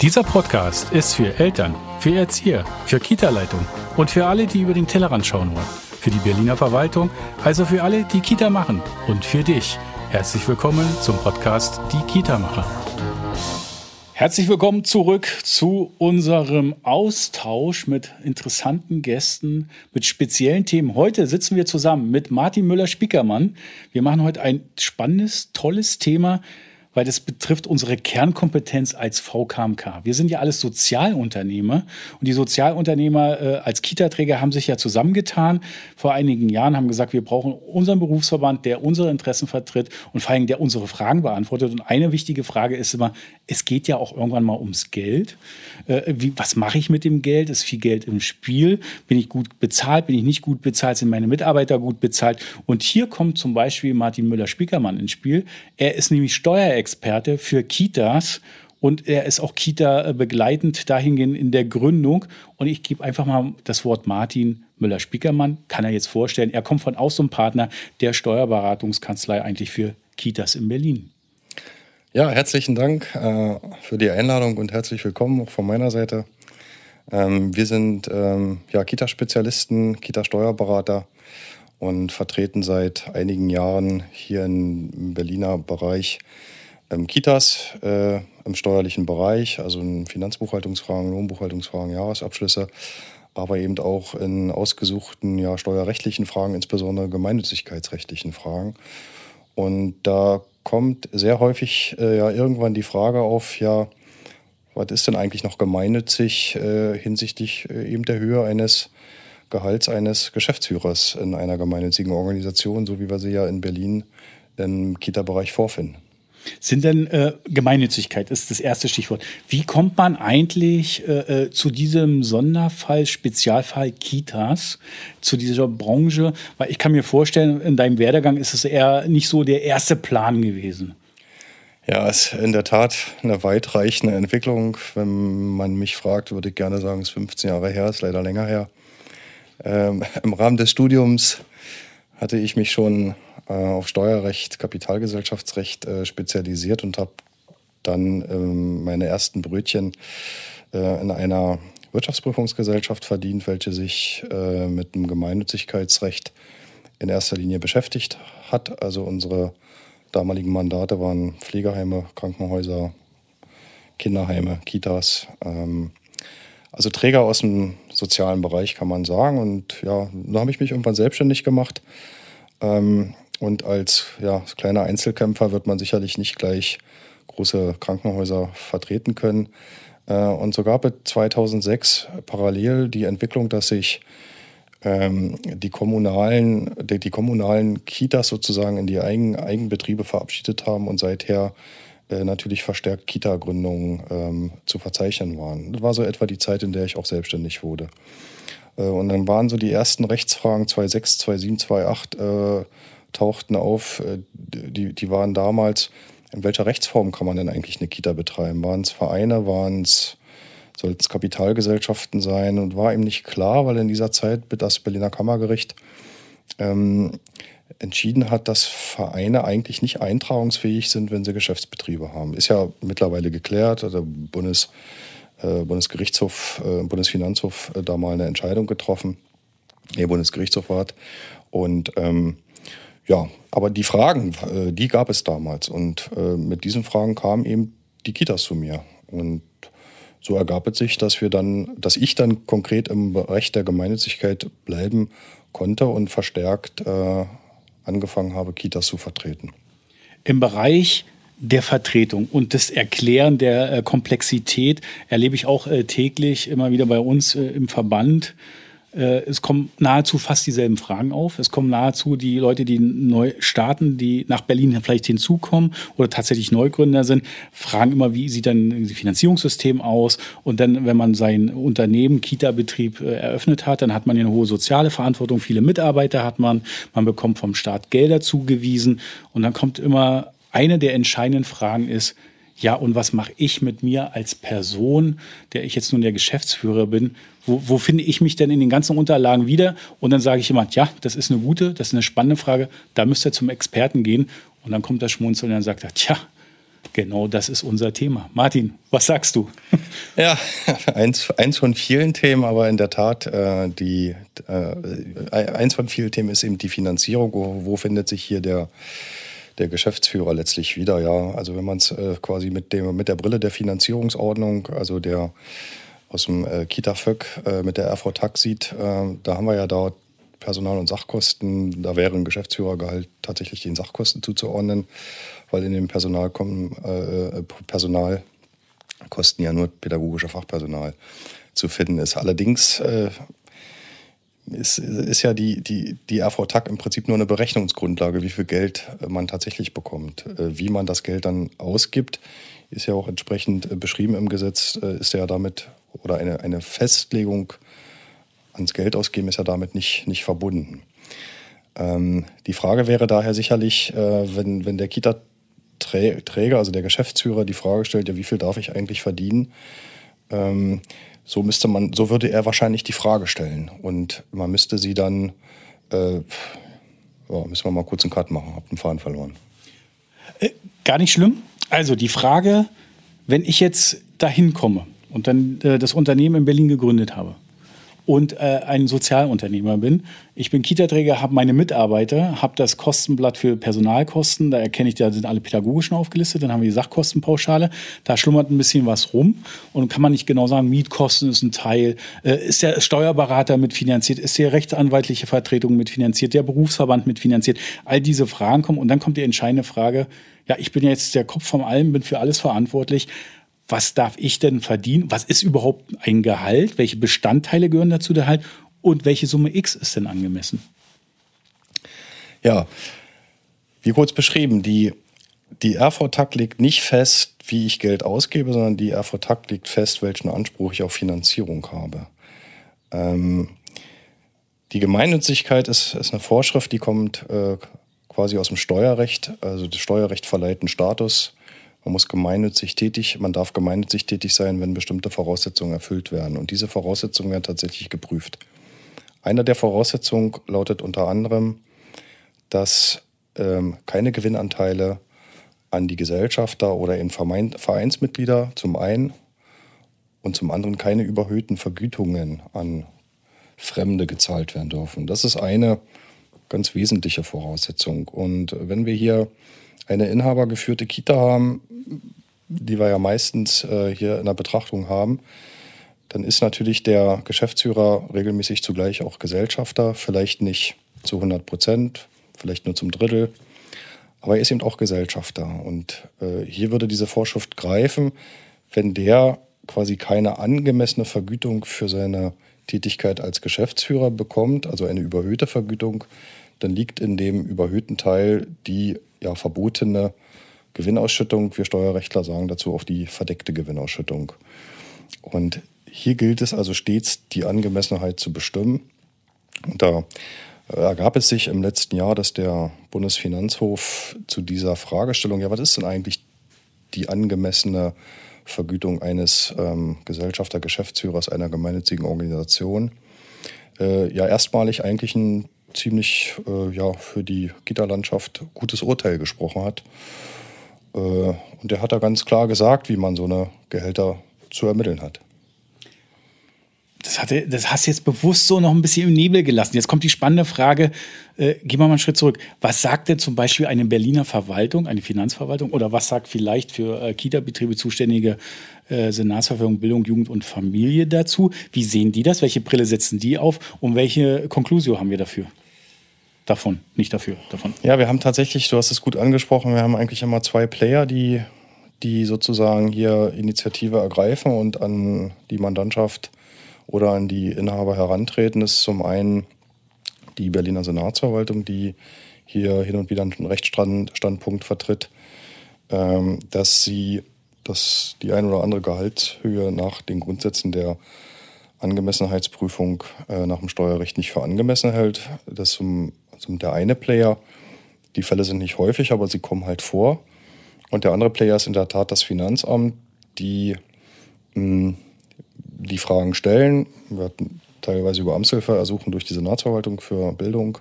Dieser Podcast ist für Eltern, für Erzieher, für Kita-Leitung und für alle, die über den Tellerrand schauen wollen. Für die Berliner Verwaltung, also für alle, die Kita machen und für dich. Herzlich willkommen zum Podcast Die Kita-Macher. Herzlich willkommen zurück zu unserem Austausch mit interessanten Gästen, mit speziellen Themen. Heute sitzen wir zusammen mit Martin Müller-Spiekermann. Wir machen heute ein spannendes, tolles Thema, weil das betrifft unsere Kernkompetenz als VKMK. Wir sind ja alles Sozialunternehmer und die Sozialunternehmer äh, als Kita-Träger haben sich ja zusammengetan vor einigen Jahren, haben gesagt, wir brauchen unseren Berufsverband, der unsere Interessen vertritt und vor allem der unsere Fragen beantwortet. Und eine wichtige Frage ist immer, es geht ja auch irgendwann mal ums Geld. Äh, wie, was mache ich mit dem Geld? Ist viel Geld im Spiel? Bin ich gut bezahlt? Bin ich nicht gut bezahlt? Sind meine Mitarbeiter gut bezahlt? Und hier kommt zum Beispiel Martin Müller-Spiekermann ins Spiel. Er ist nämlich Steuerexperte Experte für Kitas und er ist auch Kita begleitend dahingehend in der Gründung. Und ich gebe einfach mal das Wort Martin Müller-Spiekermann, kann er jetzt vorstellen. Er kommt von Ausum Partner der Steuerberatungskanzlei eigentlich für Kitas in Berlin. Ja, herzlichen Dank äh, für die Einladung und herzlich willkommen auch von meiner Seite. Ähm, wir sind ähm, ja, Kita-Spezialisten, Kita-Steuerberater und vertreten seit einigen Jahren hier im Berliner Bereich Kitas äh, im steuerlichen Bereich, also in Finanzbuchhaltungsfragen, Lohnbuchhaltungsfragen, Jahresabschlüsse, aber eben auch in ausgesuchten ja, steuerrechtlichen Fragen, insbesondere gemeinnützigkeitsrechtlichen Fragen. Und da kommt sehr häufig äh, ja irgendwann die Frage auf, ja, was ist denn eigentlich noch gemeinnützig äh, hinsichtlich äh, eben der Höhe eines Gehalts eines Geschäftsführers in einer gemeinnützigen Organisation, so wie wir sie ja in Berlin im Kita-Bereich vorfinden. Sind denn äh, Gemeinnützigkeit ist das erste Stichwort. Wie kommt man eigentlich äh, äh, zu diesem Sonderfall, Spezialfall Kitas, zu dieser Branche? Weil ich kann mir vorstellen, in deinem Werdegang ist es eher nicht so der erste Plan gewesen. Ja, es ist in der Tat eine weitreichende Entwicklung. Wenn man mich fragt, würde ich gerne sagen, es ist 15 Jahre her, ist leider länger her. Ähm, Im Rahmen des Studiums hatte ich mich schon auf Steuerrecht, Kapitalgesellschaftsrecht äh, spezialisiert und habe dann ähm, meine ersten Brötchen äh, in einer Wirtschaftsprüfungsgesellschaft verdient, welche sich äh, mit dem Gemeinnützigkeitsrecht in erster Linie beschäftigt hat. Also unsere damaligen Mandate waren Pflegeheime, Krankenhäuser, Kinderheime, Kitas. Ähm, also Träger aus dem sozialen Bereich kann man sagen. Und ja, da habe ich mich irgendwann selbstständig gemacht. Ähm, und als ja, kleiner Einzelkämpfer wird man sicherlich nicht gleich große Krankenhäuser vertreten können. Äh, und so gab es 2006 parallel die Entwicklung, dass sich ähm, die kommunalen, die, die, kommunalen Kitas sozusagen in die Eigen, Eigenbetriebe verabschiedet haben und seither äh, natürlich verstärkt Kita-Gründungen ähm, zu verzeichnen waren. Das war so etwa die Zeit, in der ich auch selbstständig wurde. Äh, und dann waren so die ersten Rechtsfragen 2006, 2007, 2008 äh, tauchten auf, äh, die, die waren damals, in welcher Rechtsform kann man denn eigentlich eine Kita betreiben? Waren es Vereine, waren es, sollten es Kapitalgesellschaften sein? Und war eben nicht klar, weil in dieser Zeit das Berliner Kammergericht ähm, entschieden hat, dass Vereine eigentlich nicht eintragungsfähig sind, wenn sie Geschäftsbetriebe haben. Ist ja mittlerweile geklärt. Der Bundes, äh, Bundesgerichtshof, äh, Bundesfinanzhof äh, da mal eine Entscheidung getroffen. Der Bundesgerichtshof hat. Und ähm, ja, aber die Fragen, äh, die gab es damals. Und äh, mit diesen Fragen kamen eben die Kitas zu mir. Und so ergab es sich, dass wir dann, dass ich dann konkret im Bereich der Gemeinnützigkeit bleiben konnte und verstärkt äh, angefangen habe, Kitas zu vertreten. Im Bereich der Vertretung und das Erklären der Komplexität erlebe ich auch täglich immer wieder bei uns im Verband es kommen nahezu fast dieselben Fragen auf. Es kommen nahezu die Leute, die neu starten, die nach Berlin vielleicht hinzukommen oder tatsächlich Neugründer sind, fragen immer, wie sieht dann das Finanzierungssystem aus? Und dann, wenn man sein Unternehmen, Kita-Betrieb äh, eröffnet hat, dann hat man eine hohe soziale Verantwortung. Viele Mitarbeiter hat man. Man bekommt vom Staat Gelder zugewiesen. Und dann kommt immer eine der entscheidenden Fragen ist, ja, und was mache ich mit mir als Person, der ich jetzt nun der Geschäftsführer bin? Wo, wo finde ich mich denn in den ganzen Unterlagen wieder? Und dann sage ich jemand, ja, das ist eine gute, das ist eine spannende Frage, da müsst ihr zum Experten gehen. Und dann kommt das Schmunzeln und dann sagt er, tja, Genau das ist unser Thema. Martin, was sagst du? Ja, eins, eins von vielen Themen, aber in der Tat, äh, die, äh, eins von vielen Themen ist eben die Finanzierung. Wo, wo findet sich hier der, der Geschäftsführer letztlich wieder? Ja, also wenn man es äh, quasi mit, dem, mit der Brille der Finanzierungsordnung, also der aus dem äh, Kita-Föck äh, mit der RV-TAG sieht, äh, da haben wir ja dort Personal- und Sachkosten. Da wäre ein Geschäftsführergehalt tatsächlich den Sachkosten zuzuordnen, weil in dem Personal kommen, äh, Personalkosten ja nur pädagogische Fachpersonal zu finden ist. Allerdings äh, ist, ist ja die, die, die RV-TAG im Prinzip nur eine Berechnungsgrundlage, wie viel Geld man tatsächlich bekommt. Äh, wie man das Geld dann ausgibt, ist ja auch entsprechend äh, beschrieben im Gesetz, äh, ist ja damit, oder eine, eine Festlegung ans Geld ausgeben ist ja damit nicht, nicht verbunden. Ähm, die Frage wäre daher sicherlich, äh, wenn, wenn der Kita-Träger, also der Geschäftsführer, die Frage stellt, ja, wie viel darf ich eigentlich verdienen? Ähm, so müsste man, so würde er wahrscheinlich die Frage stellen. Und man müsste sie dann, äh, ja, müssen wir mal kurz einen Cut machen, hab den Faden verloren. Äh, gar nicht schlimm. Also die Frage, wenn ich jetzt dahin komme und dann äh, das Unternehmen in Berlin gegründet habe, und äh, ein Sozialunternehmer bin. Ich bin Kita-Träger, habe meine Mitarbeiter, habe das Kostenblatt für Personalkosten, da erkenne ich, da sind alle pädagogischen aufgelistet, dann haben wir die Sachkostenpauschale, da schlummert ein bisschen was rum. Und kann man nicht genau sagen, Mietkosten ist ein Teil, äh, ist der Steuerberater mitfinanziert, ist die rechtsanwaltliche Vertretung mitfinanziert, der Berufsverband mitfinanziert, all diese Fragen kommen. Und dann kommt die entscheidende Frage, ja, ich bin jetzt der Kopf vom Allem, bin für alles verantwortlich was darf ich denn verdienen? Was ist überhaupt ein Gehalt? Welche Bestandteile gehören dazu der Halt? Und welche Summe X ist denn angemessen? Ja, wie kurz beschrieben, die, die RV-TAG legt nicht fest, wie ich Geld ausgebe, sondern die RV-TAG legt fest, welchen Anspruch ich auf Finanzierung habe. Ähm, die Gemeinnützigkeit ist, ist eine Vorschrift, die kommt äh, quasi aus dem Steuerrecht. Also das Steuerrecht verleiht einen Status man muss gemeinnützig tätig, man darf gemeinnützig tätig sein, wenn bestimmte Voraussetzungen erfüllt werden. Und diese Voraussetzungen werden tatsächlich geprüft. Eine der Voraussetzungen lautet unter anderem, dass ähm, keine Gewinnanteile an die Gesellschafter oder in Vereinsmitglieder zum einen und zum anderen keine überhöhten Vergütungen an Fremde gezahlt werden dürfen. Das ist eine ganz wesentliche Voraussetzung. Und wenn wir hier eine inhabergeführte Kita haben, die wir ja meistens äh, hier in der Betrachtung haben, dann ist natürlich der Geschäftsführer regelmäßig zugleich auch Gesellschafter, vielleicht nicht zu 100 Prozent, vielleicht nur zum Drittel, aber er ist eben auch Gesellschafter. Und äh, hier würde diese Vorschrift greifen, wenn der quasi keine angemessene Vergütung für seine Tätigkeit als Geschäftsführer bekommt, also eine überhöhte Vergütung, dann liegt in dem überhöhten Teil die ja, verbotene Gewinnausschüttung. Wir Steuerrechtler sagen dazu auch die verdeckte Gewinnausschüttung. Und hier gilt es also stets, die Angemessenheit zu bestimmen. Und da ergab es sich im letzten Jahr, dass der Bundesfinanzhof zu dieser Fragestellung, ja, was ist denn eigentlich die angemessene Vergütung eines ähm, Gesellschafter, Geschäftsführers einer gemeinnützigen Organisation, äh, ja erstmalig eigentlich ein ziemlich äh, ja, für die Gitterlandschaft gutes Urteil gesprochen hat. Äh, und der hat da ganz klar gesagt, wie man so eine Gehälter zu ermitteln hat. Das, hatte, das hast du jetzt bewusst so noch ein bisschen im Nebel gelassen. Jetzt kommt die spannende Frage, äh, gehen wir mal einen Schritt zurück. Was sagt denn zum Beispiel eine Berliner Verwaltung, eine Finanzverwaltung oder was sagt vielleicht für äh, Kita-Betriebe zuständige äh, Senatsverwaltung Bildung, Jugend und Familie dazu? Wie sehen die das? Welche Brille setzen die auf? Und welche Konklusion haben wir dafür? davon, nicht dafür, davon. Ja, wir haben tatsächlich, du hast es gut angesprochen, wir haben eigentlich immer zwei Player, die, die sozusagen hier Initiative ergreifen und an die Mandantschaft oder an die Inhaber herantreten. Ist zum einen die Berliner Senatsverwaltung, die hier hin und wieder einen Rechtsstandpunkt vertritt, ähm, dass sie dass die ein oder andere Gehaltshöhe nach den Grundsätzen der Angemessenheitsprüfung äh, nach dem Steuerrecht nicht für angemessen hält. Das also der eine Player, die Fälle sind nicht häufig, aber sie kommen halt vor. Und der andere Player ist in der Tat das Finanzamt, die die Fragen stellen. Wir hatten teilweise über Amtshilfe ersuchen durch die Senatsverwaltung für Bildung.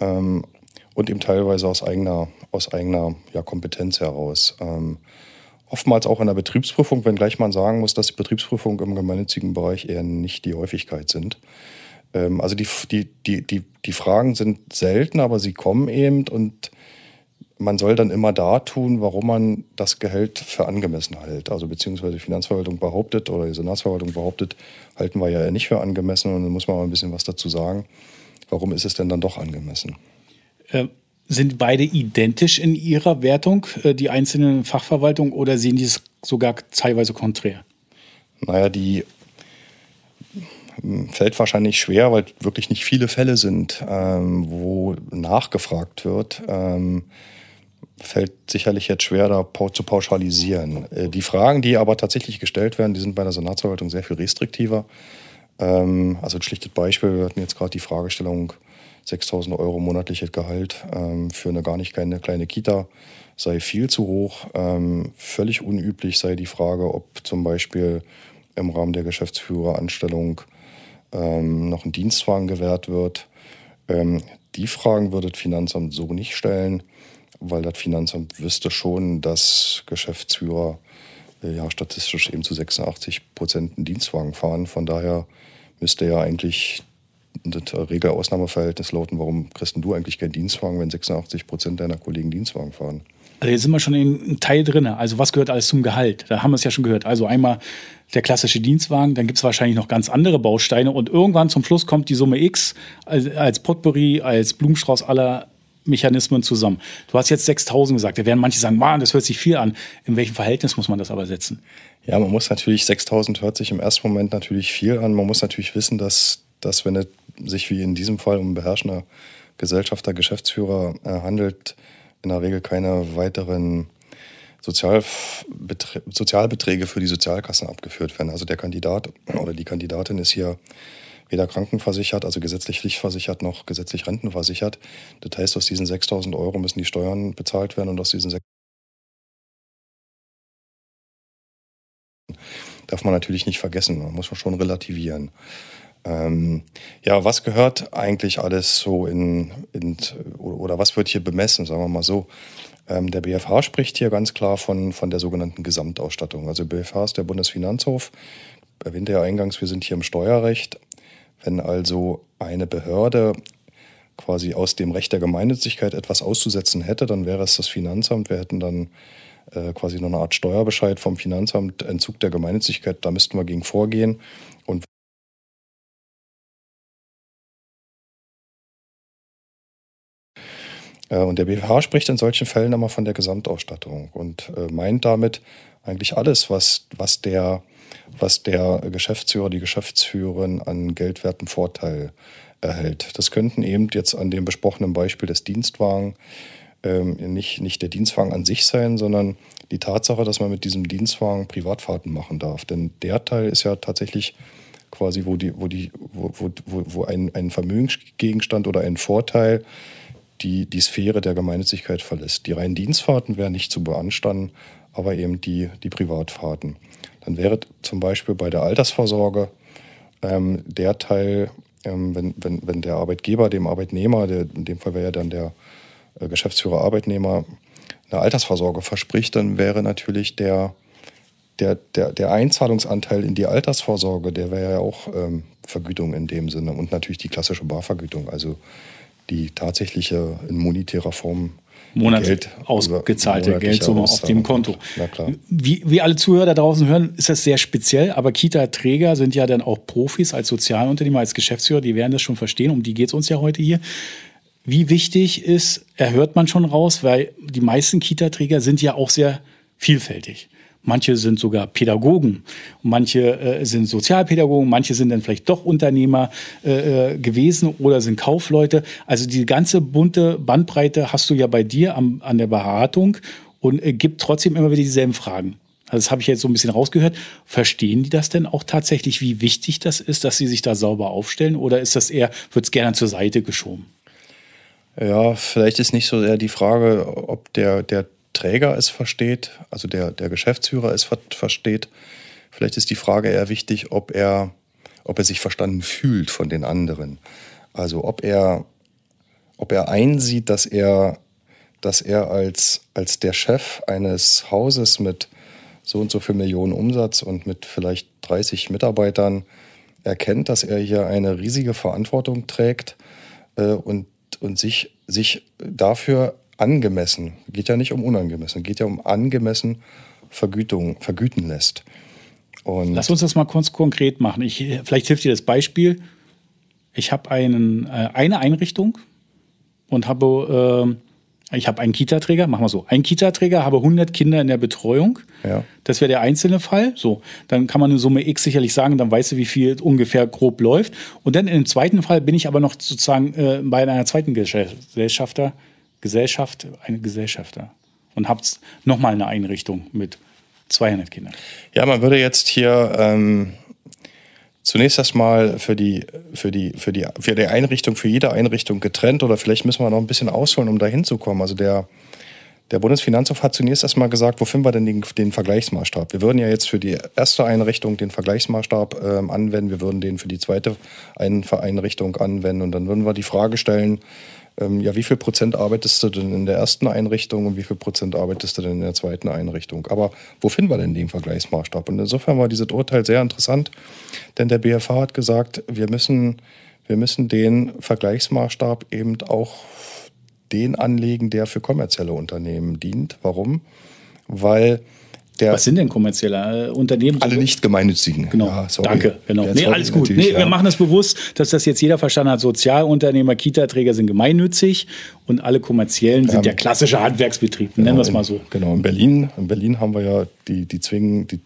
Ähm, und eben teilweise aus eigener, aus eigener ja, Kompetenz heraus. Ähm, oftmals auch in der Betriebsprüfung, wenngleich man sagen muss, dass die Betriebsprüfungen im gemeinnützigen Bereich eher nicht die Häufigkeit sind. Ähm, also die, die, die, die, die Fragen sind selten, aber sie kommen eben und man soll dann immer da tun, warum man das Gehalt für angemessen hält. Also beziehungsweise die Finanzverwaltung behauptet oder die Senatsverwaltung behauptet, halten wir ja nicht für angemessen und dann muss man mal ein bisschen was dazu sagen. Warum ist es denn dann doch angemessen? Äh, sind beide identisch in ihrer Wertung, äh, die einzelnen Fachverwaltungen, oder sehen die es sogar teilweise konträr? Naja, die hm, fällt wahrscheinlich schwer, weil wirklich nicht viele Fälle sind, ähm, wo nachgefragt wird. Ähm, fällt sicherlich jetzt schwer, da zu pauschalisieren. Äh, die Fragen, die aber tatsächlich gestellt werden, die sind bei der Senatsverwaltung sehr viel restriktiver. Ähm, also ein schlichtes Beispiel, wir hatten jetzt gerade die Fragestellung, 6000 Euro monatliches Gehalt ähm, für eine gar nicht keine kleine Kita sei viel zu hoch. Ähm, völlig unüblich sei die Frage, ob zum Beispiel im Rahmen der Geschäftsführeranstellung noch ein Dienstwagen gewährt wird. Die Fragen würde das Finanzamt so nicht stellen, weil das Finanzamt wüsste schon, dass Geschäftsführer äh, ja statistisch eben zu 86 Prozent einen Dienstwagen fahren. Von daher müsste ja eigentlich das Regel-Ausnahmeverhältnis lauten, warum kriegst du eigentlich keinen Dienstwagen, wenn 86 Prozent deiner Kollegen Dienstwagen fahren? Also jetzt sind wir schon in Teil drin. Also was gehört alles zum Gehalt? Da haben wir es ja schon gehört. Also einmal der klassische Dienstwagen, dann gibt es wahrscheinlich noch ganz andere Bausteine und irgendwann zum Schluss kommt die Summe X als, als Potpourri, als Blumenstrauß aller Mechanismen zusammen. Du hast jetzt 6000 gesagt. Da werden manche sagen, man, das hört sich viel an. In welchem Verhältnis muss man das aber setzen? Ja, man muss natürlich, 6000 hört sich im ersten Moment natürlich viel an. Man muss natürlich wissen, dass, dass wenn es sich wie in diesem Fall um beherrschender Gesellschafter, Geschäftsführer äh, handelt, in der Regel keine weiteren Sozialbeträ Sozialbeträge für die Sozialkassen abgeführt werden. Also der Kandidat oder die Kandidatin ist hier weder krankenversichert, also gesetzlich pflichtversichert, noch gesetzlich rentenversichert. Das heißt, aus diesen 6000 Euro müssen die Steuern bezahlt werden und aus diesen 6 darf man natürlich nicht vergessen, man muss schon relativieren. Ähm, ja, was gehört eigentlich alles so in, in, oder was wird hier bemessen, sagen wir mal so. Ähm, der BFH spricht hier ganz klar von, von der sogenannten Gesamtausstattung. Also BFH ist der Bundesfinanzhof, erwähnte ja eingangs, wir sind hier im Steuerrecht. Wenn also eine Behörde quasi aus dem Recht der Gemeinnützigkeit etwas auszusetzen hätte, dann wäre es das Finanzamt. Wir hätten dann äh, quasi noch eine Art Steuerbescheid vom Finanzamt, Entzug der Gemeinnützigkeit, da müssten wir gegen vorgehen. Und äh, Und der BFH spricht in solchen Fällen immer von der Gesamtausstattung und äh, meint damit eigentlich alles, was, was, der, was der Geschäftsführer, die Geschäftsführerin an geldwerten Vorteil erhält. Das könnten eben jetzt an dem besprochenen Beispiel des Dienstwagen ähm, nicht, nicht der Dienstwagen an sich sein, sondern die Tatsache, dass man mit diesem Dienstwagen Privatfahrten machen darf. Denn der Teil ist ja tatsächlich quasi, wo, die, wo, die, wo, wo, wo ein, ein Vermögensgegenstand oder ein Vorteil die, die Sphäre der Gemeinnützigkeit verlässt. Die reinen Dienstfahrten wären nicht zu beanstanden, aber eben die, die Privatfahrten. Dann wäre zum Beispiel bei der Altersvorsorge ähm, der Teil, ähm, wenn, wenn, wenn der Arbeitgeber dem Arbeitnehmer, der, in dem Fall wäre ja dann der äh, Geschäftsführer Arbeitnehmer eine Altersvorsorge verspricht, dann wäre natürlich der, der, der, der Einzahlungsanteil in die Altersvorsorge, der wäre ja auch ähm, Vergütung in dem Sinne und natürlich die klassische Barvergütung, also die tatsächliche in monetärer Form monatlich ausgezahlte Geldsumme auf dem Konto. Wie, wie alle Zuhörer da draußen hören, ist das sehr speziell, aber Kita-Träger sind ja dann auch Profis als Sozialunternehmer, als Geschäftsführer, die werden das schon verstehen, um die geht es uns ja heute hier. Wie wichtig ist, erhört man schon raus, weil die meisten Kita-Träger sind ja auch sehr vielfältig. Manche sind sogar Pädagogen, manche äh, sind Sozialpädagogen, manche sind dann vielleicht doch Unternehmer äh, äh, gewesen oder sind Kaufleute. Also die ganze bunte Bandbreite hast du ja bei dir am, an der Beratung und äh, gibt trotzdem immer wieder dieselben Fragen. Also das habe ich jetzt so ein bisschen rausgehört. Verstehen die das denn auch tatsächlich, wie wichtig das ist, dass sie sich da sauber aufstellen? Oder ist das eher, wird es gerne zur Seite geschoben? Ja, vielleicht ist nicht so sehr die Frage, ob der, der Träger es versteht, also der, der Geschäftsführer es versteht. Vielleicht ist die Frage eher wichtig, ob er, ob er sich verstanden fühlt von den anderen. Also ob er, ob er einsieht, dass er, dass er als, als der Chef eines Hauses mit so und so viel Millionen Umsatz und mit vielleicht 30 Mitarbeitern erkennt, dass er hier eine riesige Verantwortung trägt äh, und, und sich, sich dafür angemessen, geht ja nicht um unangemessen, geht ja um angemessen Vergütung, vergüten lässt. Und Lass uns das mal kurz konkret machen. Ich, vielleicht hilft dir das Beispiel. Ich habe einen, äh, eine Einrichtung und habe, äh, ich habe einen Kita-Träger, machen wir so, einen Kita-Träger, habe 100 Kinder in der Betreuung. Ja. Das wäre der einzelne Fall. So, dann kann man eine Summe X sicherlich sagen, dann weißt du, wie viel ungefähr grob läuft. Und dann im zweiten Fall bin ich aber noch sozusagen äh, bei einer zweiten Gesellschafter, Gesellschaft, eine Gesellschafter und habe nochmal eine Einrichtung mit 200 Kindern. Ja, man würde jetzt hier ähm, zunächst erstmal für die, für, die, für, die, für die Einrichtung, für jede Einrichtung getrennt oder vielleicht müssen wir noch ein bisschen ausholen, um da hinzukommen. Also der, der Bundesfinanzhof hat zunächst erstmal gesagt, wo finden wir denn den, den, Vergleichsmaßstab? Wir würden ja jetzt für die erste Einrichtung den Vergleichsmaßstab ähm, anwenden, wir würden den für die zweite Einrichtung anwenden und dann würden wir die Frage stellen, ähm, ja, wie viel Prozent arbeitest du denn in der ersten Einrichtung und wie viel Prozent arbeitest du denn in der zweiten Einrichtung? Aber wo finden wir denn den Vergleichsmaßstab? Und insofern war dieses Urteil sehr interessant, denn der BFH hat gesagt, wir müssen, wir müssen den Vergleichsmaßstab eben auch den anlegen, der für kommerzielle Unternehmen dient. Warum? Weil der Was sind denn kommerzielle äh, Unternehmen? Alle nicht gemeinnützigen. Genau. Ja, Danke. Genau. Nee, alles gut. Nee, ja. Wir machen das bewusst, dass das jetzt jeder verstanden hat. Sozialunternehmer, Kita-Träger sind gemeinnützig und alle kommerziellen sind ja, klassische Handwerksbetriebe. Genau, Nennen wir es mal so. Genau. In Berlin, in Berlin haben wir ja die, die zwingen, die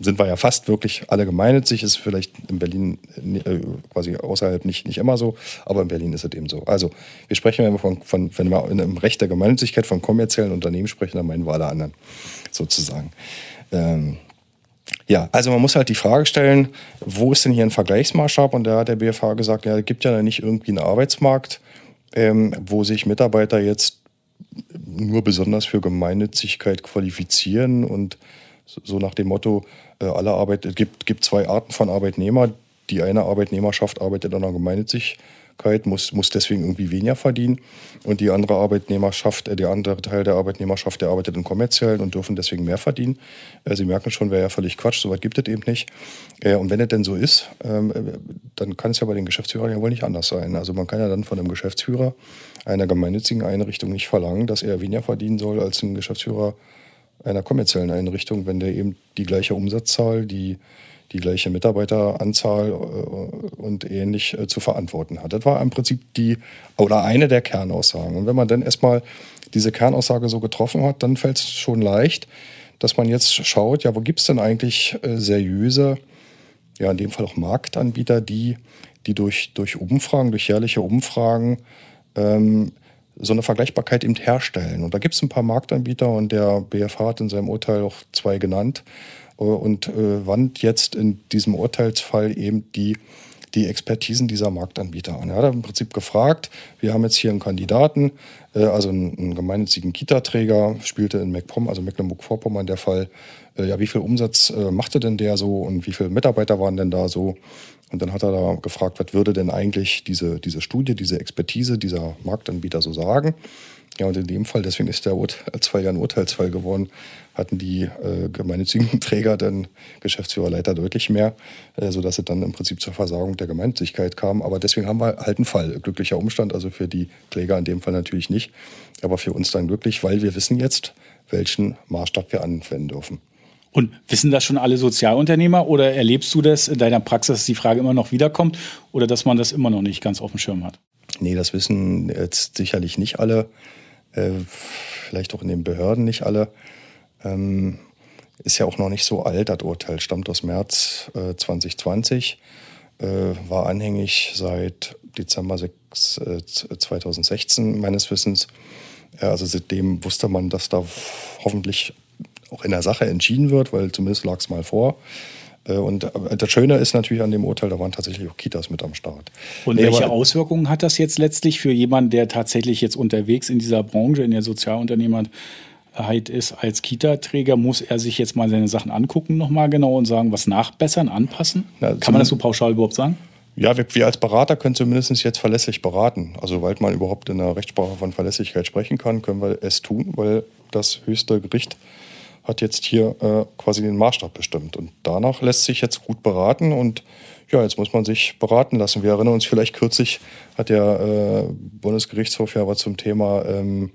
sind wir ja fast wirklich alle gemeinnützig. Ist vielleicht in Berlin äh, quasi außerhalb nicht, nicht immer so, aber in Berlin ist es eben so. Also wir sprechen, wir, von, von, wenn wir im Recht der Gemeinnützigkeit von kommerziellen Unternehmen sprechen, dann meinen wir alle anderen sozusagen. Ähm, ja, also man muss halt die Frage stellen, wo ist denn hier ein Vergleichsmaßstab? Und da hat der BFH gesagt, ja, es gibt ja nicht irgendwie einen Arbeitsmarkt, ähm, wo sich Mitarbeiter jetzt nur besonders für Gemeinnützigkeit qualifizieren und so nach dem Motto, äh, alle Arbeit, es gibt, gibt zwei Arten von Arbeitnehmer. Die eine Arbeitnehmerschaft arbeitet an der Gemeinnützigkeit, muss, muss deswegen irgendwie weniger verdienen. Und die andere Arbeitnehmerschaft, äh, der andere Teil der Arbeitnehmerschaft, der arbeitet in kommerziellen und dürfen deswegen mehr verdienen. Äh, Sie merken schon, wäre ja völlig Quatsch, soweit gibt es eben nicht. Und wenn es denn so ist, ähm, dann kann es ja bei den Geschäftsführern ja wohl nicht anders sein. Also man kann ja dann von einem Geschäftsführer einer gemeinnützigen Einrichtung nicht verlangen, dass er weniger verdienen soll als ein Geschäftsführer einer kommerziellen Einrichtung, wenn der eben die gleiche Umsatzzahl, die, die gleiche Mitarbeiteranzahl äh, und ähnlich äh, zu verantworten hat. Das war im Prinzip die oder eine der Kernaussagen. Und wenn man dann erstmal diese Kernaussage so getroffen hat, dann fällt es schon leicht, dass man jetzt schaut, ja, wo gibt es denn eigentlich äh, seriöse, ja, in dem Fall auch Marktanbieter, die, die durch, durch Umfragen, durch jährliche Umfragen ähm, so eine Vergleichbarkeit eben herstellen. Und da gibt es ein paar Marktanbieter und der BFH hat in seinem Urteil auch zwei genannt äh, und äh, wandt jetzt in diesem Urteilsfall eben die, die Expertisen dieser Marktanbieter an. Er hat im Prinzip gefragt, wir haben jetzt hier einen Kandidaten, äh, also einen, einen gemeinnützigen Kita-Träger, spielte in also Mecklenburg-Vorpommern der Fall, ja, wie viel Umsatz machte denn der so und wie viele Mitarbeiter waren denn da so? Und dann hat er da gefragt, was würde denn eigentlich diese, diese Studie, diese Expertise dieser Marktanbieter so sagen? Ja, und in dem Fall, deswegen ist der Urteilsfall ja ein Urteilsfall geworden, hatten die äh, gemeinnützigen Träger dann Geschäftsführerleiter deutlich mehr, äh, sodass es dann im Prinzip zur Versagung der Gemeinnützigkeit kam. Aber deswegen haben wir halt einen Fall. Glücklicher Umstand, also für die Kläger in dem Fall natürlich nicht, aber für uns dann glücklich, weil wir wissen jetzt, welchen Maßstab wir anwenden dürfen. Und wissen das schon alle Sozialunternehmer oder erlebst du das in deiner Praxis, dass die Frage immer noch wiederkommt oder dass man das immer noch nicht ganz auf dem Schirm hat? Nee, das wissen jetzt sicherlich nicht alle, äh, vielleicht auch in den Behörden nicht alle. Ähm, ist ja auch noch nicht so alt, das Urteil stammt aus März äh, 2020, äh, war anhängig seit Dezember 6, 2016 meines Wissens. also seitdem wusste man, dass da hoffentlich auch in der Sache entschieden wird, weil zumindest lag es mal vor. Äh, und äh, das Schöne ist natürlich an dem Urteil, da waren tatsächlich auch Kitas mit am Start. Und nee, welche Auswirkungen hat das jetzt letztlich für jemanden, der tatsächlich jetzt unterwegs in dieser Branche, in der Sozialunternehmerheit ist als Kita-Träger? Muss er sich jetzt mal seine Sachen angucken nochmal genau und sagen, was nachbessern, anpassen? Na, Kann man das so pauschal überhaupt sagen? Ja, wir, wir, als Berater können zumindest jetzt verlässlich beraten. Also, sobald man überhaupt in der Rechtssprache von Verlässlichkeit sprechen kann, können wir es tun, weil das höchste Gericht hat jetzt hier äh, quasi den Maßstab bestimmt. Und danach lässt sich jetzt gut beraten und ja, jetzt muss man sich beraten lassen. Wir erinnern uns vielleicht kürzlich, hat der äh, Bundesgerichtshof ja was zum Thema ähm,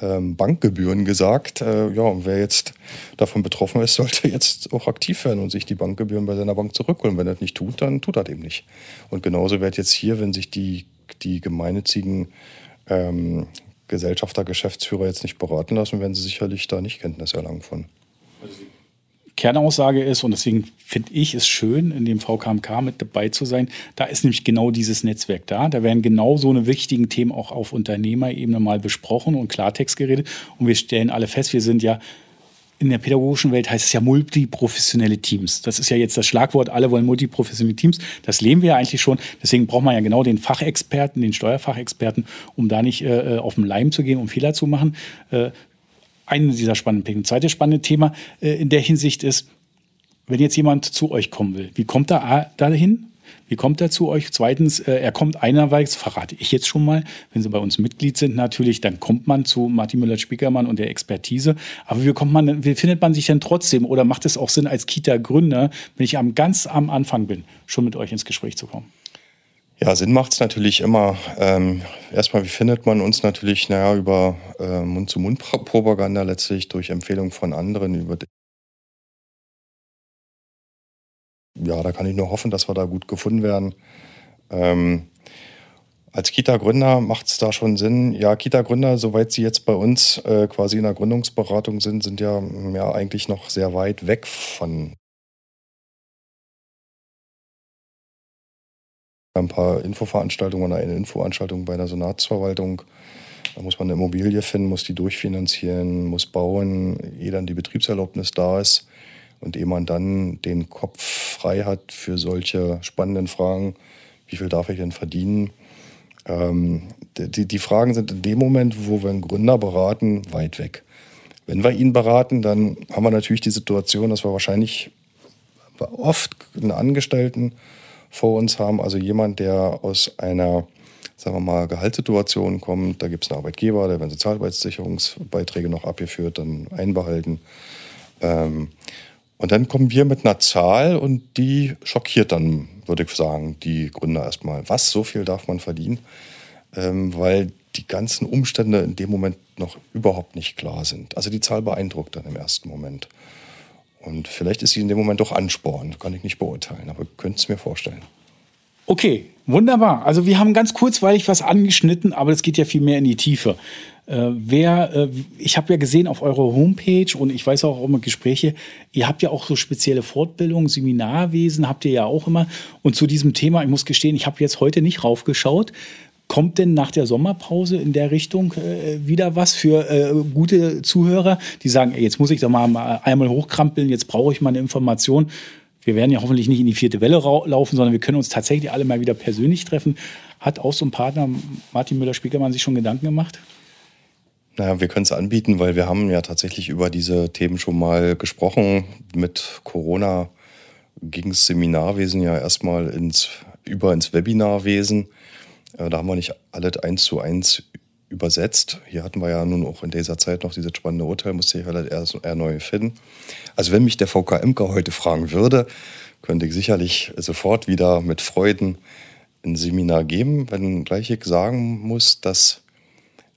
ähm, Bankgebühren gesagt. Äh, ja, und wer jetzt davon betroffen ist, sollte jetzt auch aktiv werden und sich die Bankgebühren bei seiner Bank zurückholen. Wenn er das nicht tut, dann tut er dem nicht. Und genauso wird jetzt hier, wenn sich die, die gemeinnützigen ähm, Gesellschafter, Geschäftsführer jetzt nicht beraten lassen, werden sie sicherlich da nicht Kenntnis erlangen von. Kernaussage ist, und deswegen finde ich es schön, in dem VKMK mit dabei zu sein, da ist nämlich genau dieses Netzwerk da. Da werden genau so eine wichtigen Themen auch auf Unternehmerebene mal besprochen und Klartext geredet. Und wir stellen alle fest, wir sind ja in der pädagogischen Welt heißt es ja multiprofessionelle Teams. Das ist ja jetzt das Schlagwort, alle wollen multiprofessionelle Teams. Das leben wir ja eigentlich schon. Deswegen braucht man ja genau den Fachexperten, den Steuerfachexperten, um da nicht äh, auf den Leim zu gehen, um Fehler zu machen. Äh, eine dieser spannenden Punkte. Zweites spannende Thema äh, in der Hinsicht ist, wenn jetzt jemand zu euch kommen will, wie kommt er dahin? Wie kommt er zu euch? Zweitens, äh, er kommt einerweise, verrate ich jetzt schon mal, wenn Sie bei uns Mitglied sind natürlich, dann kommt man zu Martin Müller-Spiekermann und der Expertise. Aber wie kommt man, wie findet man sich denn trotzdem oder macht es auch Sinn als Kita-Gründer, wenn ich am, ganz am Anfang bin, schon mit euch ins Gespräch zu kommen? Ja, Sinn macht es natürlich immer. Ähm, erstmal, wie findet man uns natürlich? Naja, über äh, Mund-zu-Mund-Propaganda letztlich, durch Empfehlung von anderen. Über ja, da kann ich nur hoffen, dass wir da gut gefunden werden. Ähm, als Kita-Gründer macht es da schon Sinn. Ja, Kita-Gründer, soweit sie jetzt bei uns äh, quasi in der Gründungsberatung sind, sind ja, ja eigentlich noch sehr weit weg von ein paar Infoveranstaltungen oder eine Infoveranstaltung bei der Senatsverwaltung. Da muss man eine Immobilie finden, muss die durchfinanzieren, muss bauen, ehe dann die Betriebserlaubnis da ist. Und ehe man dann den Kopf frei hat für solche spannenden Fragen, wie viel darf ich denn verdienen? Ähm, die, die Fragen sind in dem Moment, wo wir einen Gründer beraten, weit weg. Wenn wir ihn beraten, dann haben wir natürlich die Situation, dass wir wahrscheinlich oft einen Angestellten vor uns haben. Also jemand, der aus einer, sagen wir mal, Gehaltssituation kommt. Da gibt es einen Arbeitgeber, der werden Sozialversicherungsbeiträge noch abgeführt, dann einbehalten. Ähm, und dann kommen wir mit einer Zahl und die schockiert dann, würde ich sagen, die Gründer erstmal. Was, so viel darf man verdienen? Ähm, weil die ganzen Umstände in dem Moment noch überhaupt nicht klar sind. Also die Zahl beeindruckt dann im ersten Moment. Und vielleicht ist sie in dem Moment doch Ansporn, kann ich nicht beurteilen, aber könnt es mir vorstellen. Okay, wunderbar. Also wir haben ganz kurzweilig was angeschnitten, aber es geht ja viel mehr in die Tiefe. Äh, wer, äh, ich habe ja gesehen auf eurer Homepage und ich weiß auch immer Gespräche, ihr habt ja auch so spezielle Fortbildungen, Seminarwesen habt ihr ja auch immer. Und zu diesem Thema, ich muss gestehen, ich habe jetzt heute nicht raufgeschaut. Kommt denn nach der Sommerpause in der Richtung äh, wieder was für äh, gute Zuhörer, die sagen, jetzt muss ich da mal einmal hochkrampeln, jetzt brauche ich mal eine Information. Wir werden ja hoffentlich nicht in die vierte Welle laufen, sondern wir können uns tatsächlich alle mal wieder persönlich treffen. Hat auch so ein Partner, Martin Müller-Spiekermann, sich schon Gedanken gemacht? Naja, wir können es anbieten, weil wir haben ja tatsächlich über diese Themen schon mal gesprochen. Mit Corona ging das Seminarwesen ja erstmal ins, über ins Webinarwesen. Äh, da haben wir nicht alles eins zu eins übersetzt. Hier hatten wir ja nun auch in dieser Zeit noch dieses spannende Urteil, musste ich halt erst eher neu finden. Also wenn mich der VKMK heute fragen würde, könnte ich sicherlich sofort wieder mit Freuden ein Seminar geben, wenn gleich ich sagen muss, dass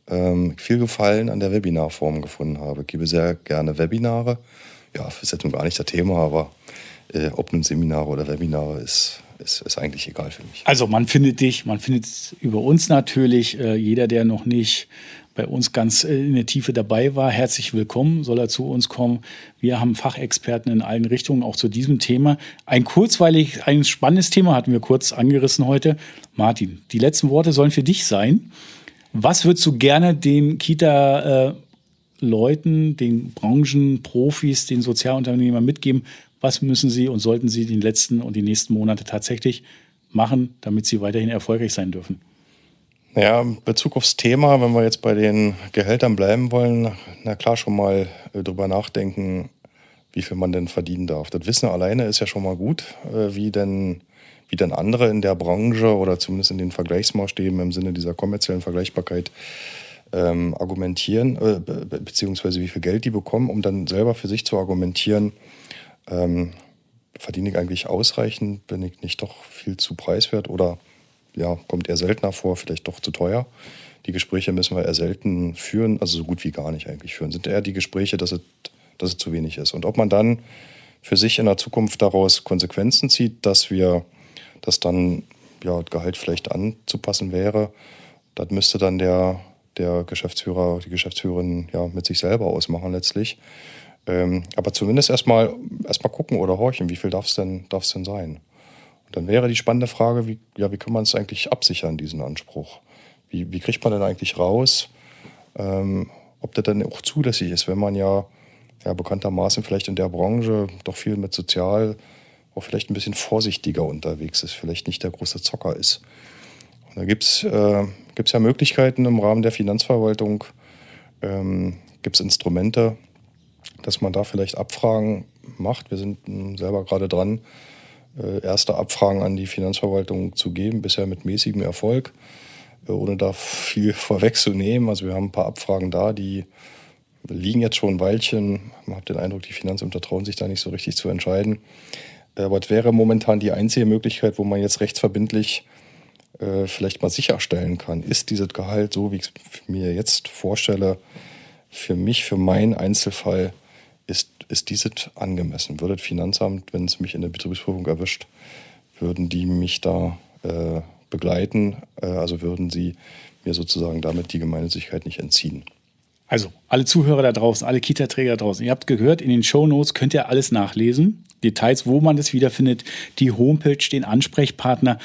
ähm, viel Gefallen an der Webinarform gefunden habe. Ich gebe sehr gerne Webinare. Ja, ist jetzt nun gar nicht das Thema, aber äh, ob nun Seminare oder Webinare ist ist, ist eigentlich egal für mich. Also man findet dich, man findet über uns natürlich. Äh, jeder, der noch nicht bei uns ganz in der Tiefe dabei war, herzlich willkommen, soll er zu uns kommen. Wir haben Fachexperten in allen Richtungen, auch zu diesem Thema. Ein kurzweilig, ein spannendes Thema hatten wir kurz angerissen heute. Martin, die letzten Worte sollen für dich sein. Was würdest du gerne den Kita- äh, Leuten, den Branchenprofis, den Sozialunternehmern mitgeben, was müssen Sie und sollten Sie die letzten und die nächsten Monate tatsächlich machen, damit Sie weiterhin erfolgreich sein dürfen? Ja, in Bezug aufs Thema, wenn wir jetzt bei den Gehältern bleiben wollen, na klar schon mal äh, drüber nachdenken, wie viel man denn verdienen darf. Das Wissen alleine ist ja schon mal gut, äh, wie denn wie dann andere in der Branche oder zumindest in den Vergleichsmaßstäben im Sinne dieser kommerziellen Vergleichbarkeit ähm, argumentieren, äh, beziehungsweise wie viel Geld die bekommen, um dann selber für sich zu argumentieren, ähm, verdiene ich eigentlich ausreichend, bin ich nicht doch viel zu preiswert oder ja, kommt eher seltener vor, vielleicht doch zu teuer. Die Gespräche müssen wir eher selten führen, also so gut wie gar nicht eigentlich führen. Sind eher die Gespräche, dass es, dass es zu wenig ist. Und ob man dann für sich in der Zukunft daraus Konsequenzen zieht, dass wir, dass dann ja, Gehalt vielleicht anzupassen wäre, das müsste dann der, der Geschäftsführer, die Geschäftsführerin ja mit sich selber ausmachen letztlich. Ähm, aber zumindest erstmal erstmal gucken oder horchen, wie viel darf es denn, darf's denn sein? Und dann wäre die spannende Frage, wie, ja, wie kann man es eigentlich absichern, diesen Anspruch? Wie, wie kriegt man denn eigentlich raus, ähm, ob das dann auch zulässig ist, wenn man ja, ja bekanntermaßen vielleicht in der Branche doch viel mit Sozial auch vielleicht ein bisschen vorsichtiger unterwegs ist, vielleicht nicht der große Zocker ist. Und da gibt es äh, ja Möglichkeiten im Rahmen der Finanzverwaltung, ähm, gibt es Instrumente, dass man da vielleicht Abfragen macht. Wir sind selber gerade dran, äh, erste Abfragen an die Finanzverwaltung zu geben, bisher mit mäßigem Erfolg, äh, ohne da viel vorwegzunehmen. Also wir haben ein paar Abfragen da, die liegen jetzt schon ein Weilchen. Man hat den Eindruck, die Finanzämter trauen sich da nicht so richtig zu entscheiden. Äh, aber es wäre momentan die einzige Möglichkeit, wo man jetzt rechtsverbindlich vielleicht mal sicherstellen kann, ist dieses Gehalt so, wie ich es mir jetzt vorstelle, für mich, für meinen Einzelfall ist, ist dieses angemessen? Würde das Finanzamt, wenn es mich in der Betriebsprüfung erwischt, würden die mich da äh, begleiten? Äh, also würden sie mir sozusagen damit die Gemeinnützigkeit nicht entziehen? Also, alle Zuhörer da draußen, alle Kita-Träger da draußen, ihr habt gehört, in den Show Notes könnt ihr alles nachlesen. Details, wo man das wiederfindet, die Homepage, den Ansprechpartner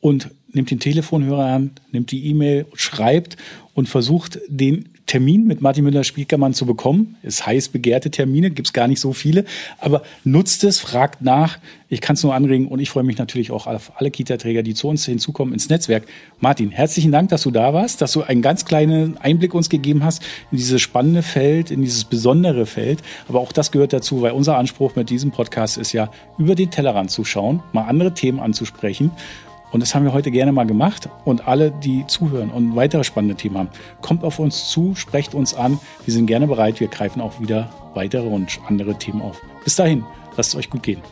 und nimmt den Telefonhörer an, nimmt die E-Mail, schreibt und versucht, den Termin mit Martin Müller-Spielkermann zu bekommen. Es heiß begehrte Termine, gibt es gar nicht so viele. Aber nutzt es, fragt nach. Ich kann es nur anregen und ich freue mich natürlich auch auf alle Kita-Träger, die zu uns hinzukommen ins Netzwerk. Martin, herzlichen Dank, dass du da warst, dass du einen ganz kleinen Einblick uns gegeben hast in dieses spannende Feld, in dieses besondere Feld. Aber auch das gehört dazu, weil unser Anspruch mit diesem Podcast ist ja, über den Tellerrand zu schauen, mal andere Themen anzusprechen. Und das haben wir heute gerne mal gemacht. Und alle, die zuhören und weitere spannende Themen haben, kommt auf uns zu, sprecht uns an. Wir sind gerne bereit. Wir greifen auch wieder weitere und andere Themen auf. Bis dahin, lasst es euch gut gehen.